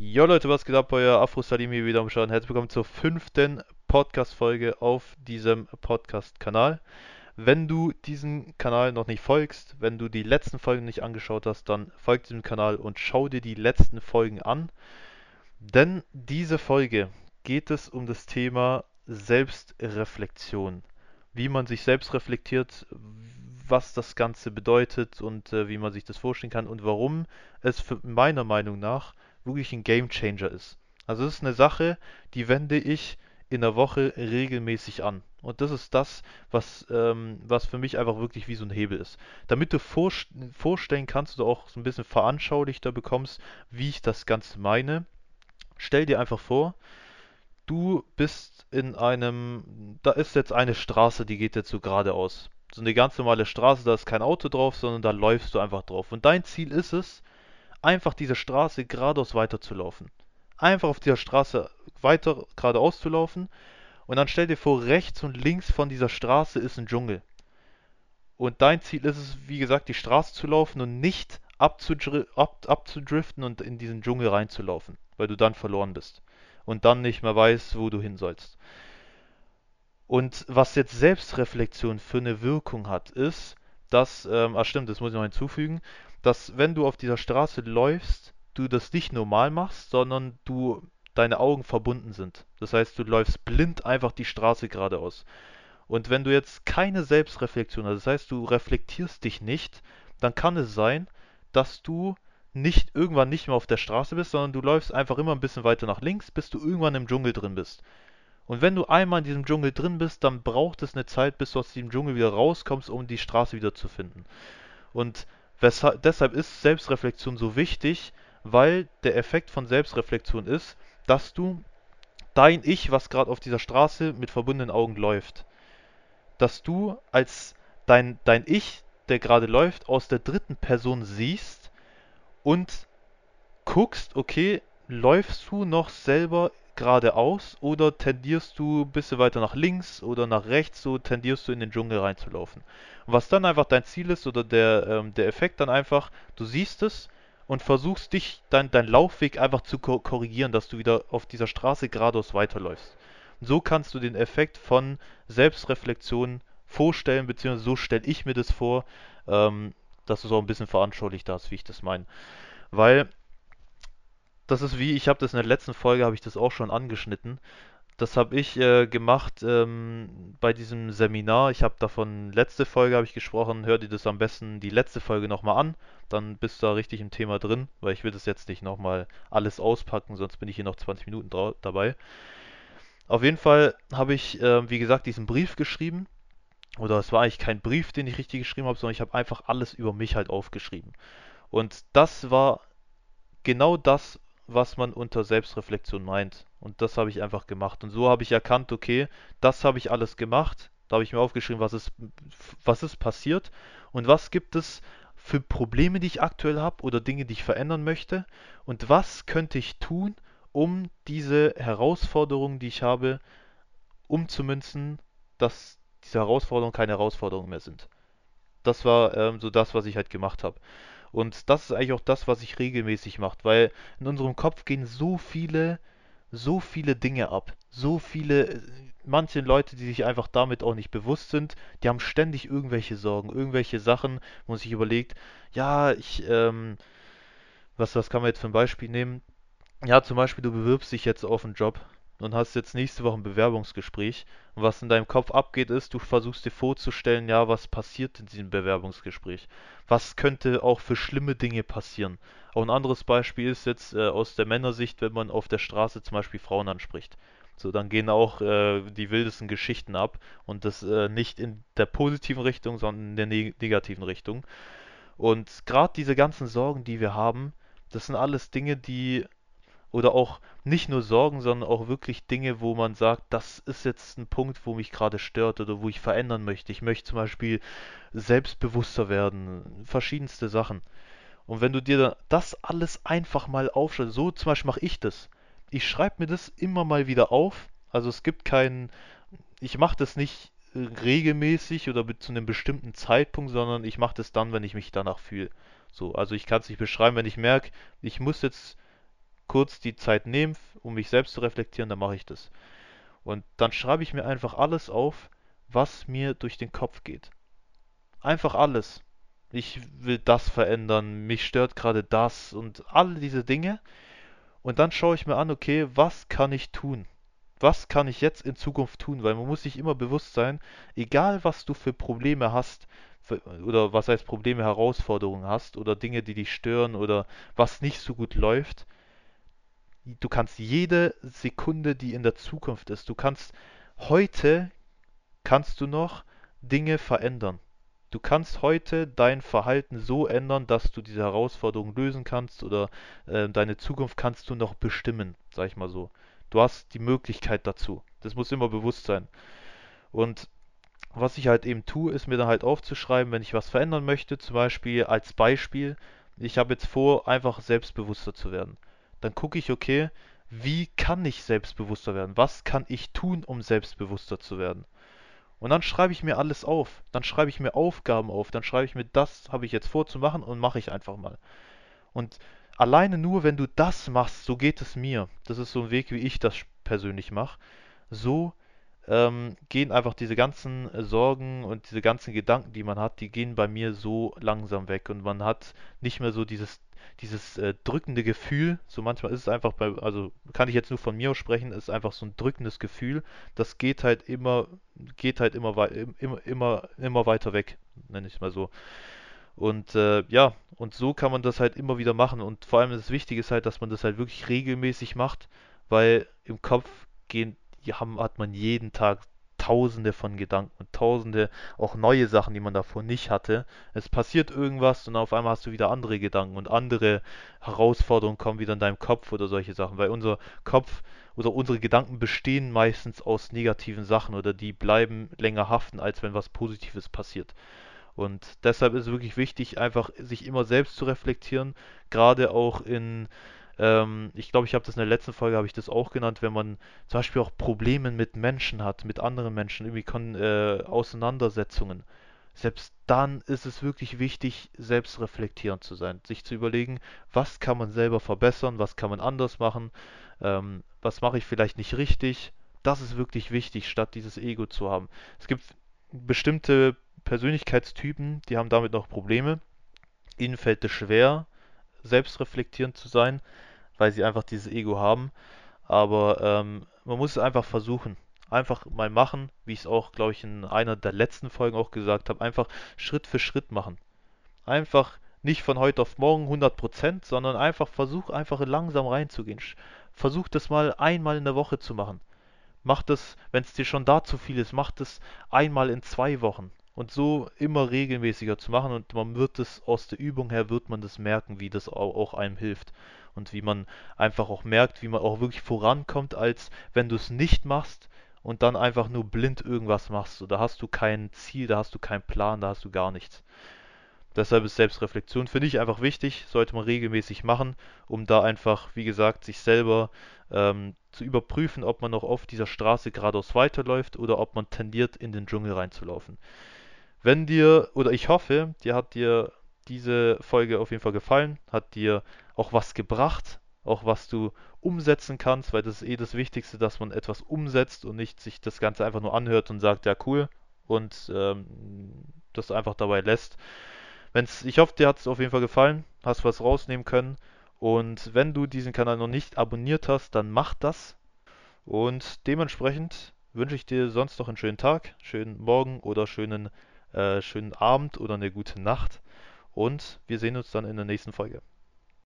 Jo Leute, was geht ab? Euer Afro Salimi wieder am Schauen. Herzlich willkommen zur fünften Podcast-Folge auf diesem Podcast-Kanal. Wenn du diesem Kanal noch nicht folgst, wenn du die letzten Folgen nicht angeschaut hast, dann folg diesem Kanal und schau dir die letzten Folgen an. Denn diese Folge geht es um das Thema Selbstreflexion. Wie man sich selbst reflektiert, was das Ganze bedeutet und äh, wie man sich das vorstellen kann und warum es meiner Meinung nach wirklich ein Game Changer ist. Also es ist eine Sache, die wende ich in der Woche regelmäßig an. Und das ist das, was, ähm, was für mich einfach wirklich wie so ein Hebel ist. Damit du vor, vorstellen kannst oder auch so ein bisschen veranschaulichter bekommst, wie ich das Ganze meine, stell dir einfach vor, du bist in einem, da ist jetzt eine Straße, die geht jetzt so geradeaus. So eine ganz normale Straße, da ist kein Auto drauf, sondern da läufst du einfach drauf. Und dein Ziel ist es, einfach diese Straße geradeaus weiterzulaufen. Einfach auf dieser Straße weiter geradeaus zu laufen und dann stell dir vor, rechts und links von dieser Straße ist ein Dschungel. Und dein Ziel ist es, wie gesagt, die Straße zu laufen und nicht abzudri ab abzudriften und in diesen Dschungel reinzulaufen, weil du dann verloren bist und dann nicht mehr weißt, wo du hin sollst. Und was jetzt Selbstreflexion für eine Wirkung hat, ist, dass, ähm, ah stimmt, das muss ich noch hinzufügen, dass wenn du auf dieser Straße läufst, du das nicht normal machst, sondern du deine Augen verbunden sind. Das heißt, du läufst blind einfach die Straße geradeaus. Und wenn du jetzt keine Selbstreflexion hast, das heißt, du reflektierst dich nicht, dann kann es sein, dass du nicht irgendwann nicht mehr auf der Straße bist, sondern du läufst einfach immer ein bisschen weiter nach links, bis du irgendwann im Dschungel drin bist. Und wenn du einmal in diesem Dschungel drin bist, dann braucht es eine Zeit, bis du aus diesem Dschungel wieder rauskommst, um die Straße wieder zu finden. Und Weshalb, deshalb ist Selbstreflexion so wichtig, weil der Effekt von Selbstreflexion ist, dass du dein Ich, was gerade auf dieser Straße mit verbundenen Augen läuft, dass du als dein, dein Ich, der gerade läuft, aus der dritten Person siehst und guckst, okay, läufst du noch selber geradeaus oder tendierst du ein bisschen weiter nach links oder nach rechts, so tendierst du in den Dschungel reinzulaufen. Und was dann einfach dein Ziel ist oder der, ähm, der Effekt dann einfach, du siehst es und versuchst dich, dein, dein Laufweg einfach zu ko korrigieren, dass du wieder auf dieser Straße geradeaus weiterläufst. Und so kannst du den Effekt von Selbstreflexion vorstellen, beziehungsweise so stelle ich mir das vor, ähm, dass du so ein bisschen veranschaulicht hast, wie ich das meine. Weil das ist wie, ich habe das in der letzten Folge, habe ich das auch schon angeschnitten. Das habe ich äh, gemacht ähm, bei diesem Seminar. Ich habe davon, letzte Folge habe ich gesprochen, hör dir das am besten die letzte Folge nochmal an. Dann bist du da richtig im Thema drin, weil ich will das jetzt nicht nochmal alles auspacken, sonst bin ich hier noch 20 Minuten dabei. Auf jeden Fall habe ich, äh, wie gesagt, diesen Brief geschrieben. Oder es war eigentlich kein Brief, den ich richtig geschrieben habe, sondern ich habe einfach alles über mich halt aufgeschrieben. Und das war genau das, was man unter Selbstreflexion meint. Und das habe ich einfach gemacht. Und so habe ich erkannt, okay, das habe ich alles gemacht. Da habe ich mir aufgeschrieben, was ist, was ist passiert und was gibt es für Probleme, die ich aktuell habe oder Dinge, die ich verändern möchte und was könnte ich tun, um diese Herausforderungen, die ich habe, umzumünzen, dass diese Herausforderungen keine Herausforderungen mehr sind. Das war ähm, so das, was ich halt gemacht habe. Und das ist eigentlich auch das, was ich regelmäßig mache, weil in unserem Kopf gehen so viele, so viele Dinge ab. So viele, manche Leute, die sich einfach damit auch nicht bewusst sind, die haben ständig irgendwelche Sorgen, irgendwelche Sachen, wo man sich überlegt, ja, ich, ähm, was, was kann man jetzt für ein Beispiel nehmen? Ja, zum Beispiel, du bewirbst dich jetzt auf einen Job und hast jetzt nächste Woche ein Bewerbungsgespräch. Und was in deinem Kopf abgeht, ist, du versuchst dir vorzustellen, ja, was passiert in diesem Bewerbungsgespräch? Was könnte auch für schlimme Dinge passieren? Auch ein anderes Beispiel ist jetzt äh, aus der Männersicht, wenn man auf der Straße zum Beispiel Frauen anspricht. So, dann gehen auch äh, die wildesten Geschichten ab und das äh, nicht in der positiven Richtung, sondern in der neg negativen Richtung. Und gerade diese ganzen Sorgen, die wir haben, das sind alles Dinge, die oder auch nicht nur Sorgen, sondern auch wirklich Dinge, wo man sagt, das ist jetzt ein Punkt, wo mich gerade stört oder wo ich verändern möchte. Ich möchte zum Beispiel selbstbewusster werden, verschiedenste Sachen. Und wenn du dir das alles einfach mal aufschreibst, so zum Beispiel mache ich das. Ich schreibe mir das immer mal wieder auf. Also es gibt keinen, ich mache das nicht regelmäßig oder zu einem bestimmten Zeitpunkt, sondern ich mache das dann, wenn ich mich danach fühle. So, also ich kann es nicht beschreiben, wenn ich merke, ich muss jetzt kurz die Zeit nehme, um mich selbst zu reflektieren, dann mache ich das. Und dann schreibe ich mir einfach alles auf, was mir durch den Kopf geht. Einfach alles. Ich will das verändern, mich stört gerade das und alle diese Dinge. Und dann schaue ich mir an, okay, was kann ich tun? Was kann ich jetzt in Zukunft tun? Weil man muss sich immer bewusst sein, egal was du für Probleme hast, oder was heißt Probleme, Herausforderungen hast, oder Dinge, die dich stören, oder was nicht so gut läuft, du kannst jede Sekunde, die in der Zukunft ist, du kannst heute, kannst du noch Dinge verändern. Du kannst heute dein Verhalten so ändern, dass du diese Herausforderung lösen kannst oder äh, deine Zukunft kannst du noch bestimmen, sag ich mal so. Du hast die Möglichkeit dazu. Das muss immer bewusst sein. Und was ich halt eben tue, ist mir dann halt aufzuschreiben, wenn ich was verändern möchte, zum Beispiel als Beispiel, ich habe jetzt vor, einfach selbstbewusster zu werden. Dann gucke ich, okay, wie kann ich selbstbewusster werden? Was kann ich tun, um selbstbewusster zu werden? Und dann schreibe ich mir alles auf. Dann schreibe ich mir Aufgaben auf. Dann schreibe ich mir, das habe ich jetzt vorzumachen und mache ich einfach mal. Und alleine nur, wenn du das machst, so geht es mir. Das ist so ein Weg, wie ich das persönlich mache. So ähm, gehen einfach diese ganzen Sorgen und diese ganzen Gedanken, die man hat, die gehen bei mir so langsam weg. Und man hat nicht mehr so dieses dieses äh, drückende Gefühl, so manchmal ist es einfach bei, also kann ich jetzt nur von mir sprechen, ist einfach so ein drückendes Gefühl, das geht halt immer, geht halt immer, immer, immer, immer weiter weg, nenne ich es mal so. Und äh, ja, und so kann man das halt immer wieder machen. Und vor allem das Wichtige ist halt, dass man das halt wirklich regelmäßig macht, weil im Kopf gehen, haben, hat man jeden Tag tausende von Gedanken und tausende auch neue Sachen, die man davor nicht hatte. Es passiert irgendwas und auf einmal hast du wieder andere Gedanken und andere Herausforderungen kommen wieder in deinem Kopf oder solche Sachen, weil unser Kopf oder unsere Gedanken bestehen meistens aus negativen Sachen oder die bleiben länger haften, als wenn was Positives passiert. Und deshalb ist es wirklich wichtig, einfach sich immer selbst zu reflektieren, gerade auch in ähm, ich glaube, ich habe das in der letzten Folge, habe ich das auch genannt, wenn man zum Beispiel auch Probleme mit Menschen hat, mit anderen Menschen, irgendwie Kon äh, Auseinandersetzungen. Selbst dann ist es wirklich wichtig, selbstreflektierend zu sein, sich zu überlegen, was kann man selber verbessern, was kann man anders machen, ähm, was mache ich vielleicht nicht richtig. Das ist wirklich wichtig, statt dieses Ego zu haben. Es gibt bestimmte Persönlichkeitstypen, die haben damit noch Probleme. Ihnen fällt es schwer, selbstreflektierend zu sein weil sie einfach dieses Ego haben. Aber ähm, man muss es einfach versuchen. Einfach mal machen, wie ich es auch, glaube ich, in einer der letzten Folgen auch gesagt habe. Einfach Schritt für Schritt machen. Einfach nicht von heute auf morgen 100%, sondern einfach versuch einfach langsam reinzugehen. Versuch das mal einmal in der Woche zu machen. Mach das, wenn es dir schon da zu viel ist, mach das einmal in zwei Wochen. Und so immer regelmäßiger zu machen und man wird es aus der Übung her, wird man das merken, wie das auch, einem hilft und wie man einfach auch merkt, wie man auch wirklich vorankommt, als wenn du es nicht machst und dann einfach nur blind irgendwas machst. Da hast du kein Ziel, da hast du keinen Plan, da hast du gar nichts. Deshalb ist Selbstreflexion für dich einfach wichtig, sollte man regelmäßig machen, um da einfach, wie gesagt, sich selber ähm, zu überprüfen, ob man noch auf dieser Straße geradeaus weiterläuft oder ob man tendiert, in den Dschungel reinzulaufen. Wenn dir, oder ich hoffe, dir hat dir diese Folge auf jeden Fall gefallen, hat dir auch was gebracht, auch was du umsetzen kannst, weil das ist eh das Wichtigste, dass man etwas umsetzt und nicht sich das Ganze einfach nur anhört und sagt, ja cool und ähm, das einfach dabei lässt. Wenn's, ich hoffe, dir hat es auf jeden Fall gefallen, hast was rausnehmen können und wenn du diesen Kanal noch nicht abonniert hast, dann mach das und dementsprechend wünsche ich dir sonst noch einen schönen Tag, schönen Morgen oder schönen, äh, schönen Abend oder eine gute Nacht und wir sehen uns dann in der nächsten Folge.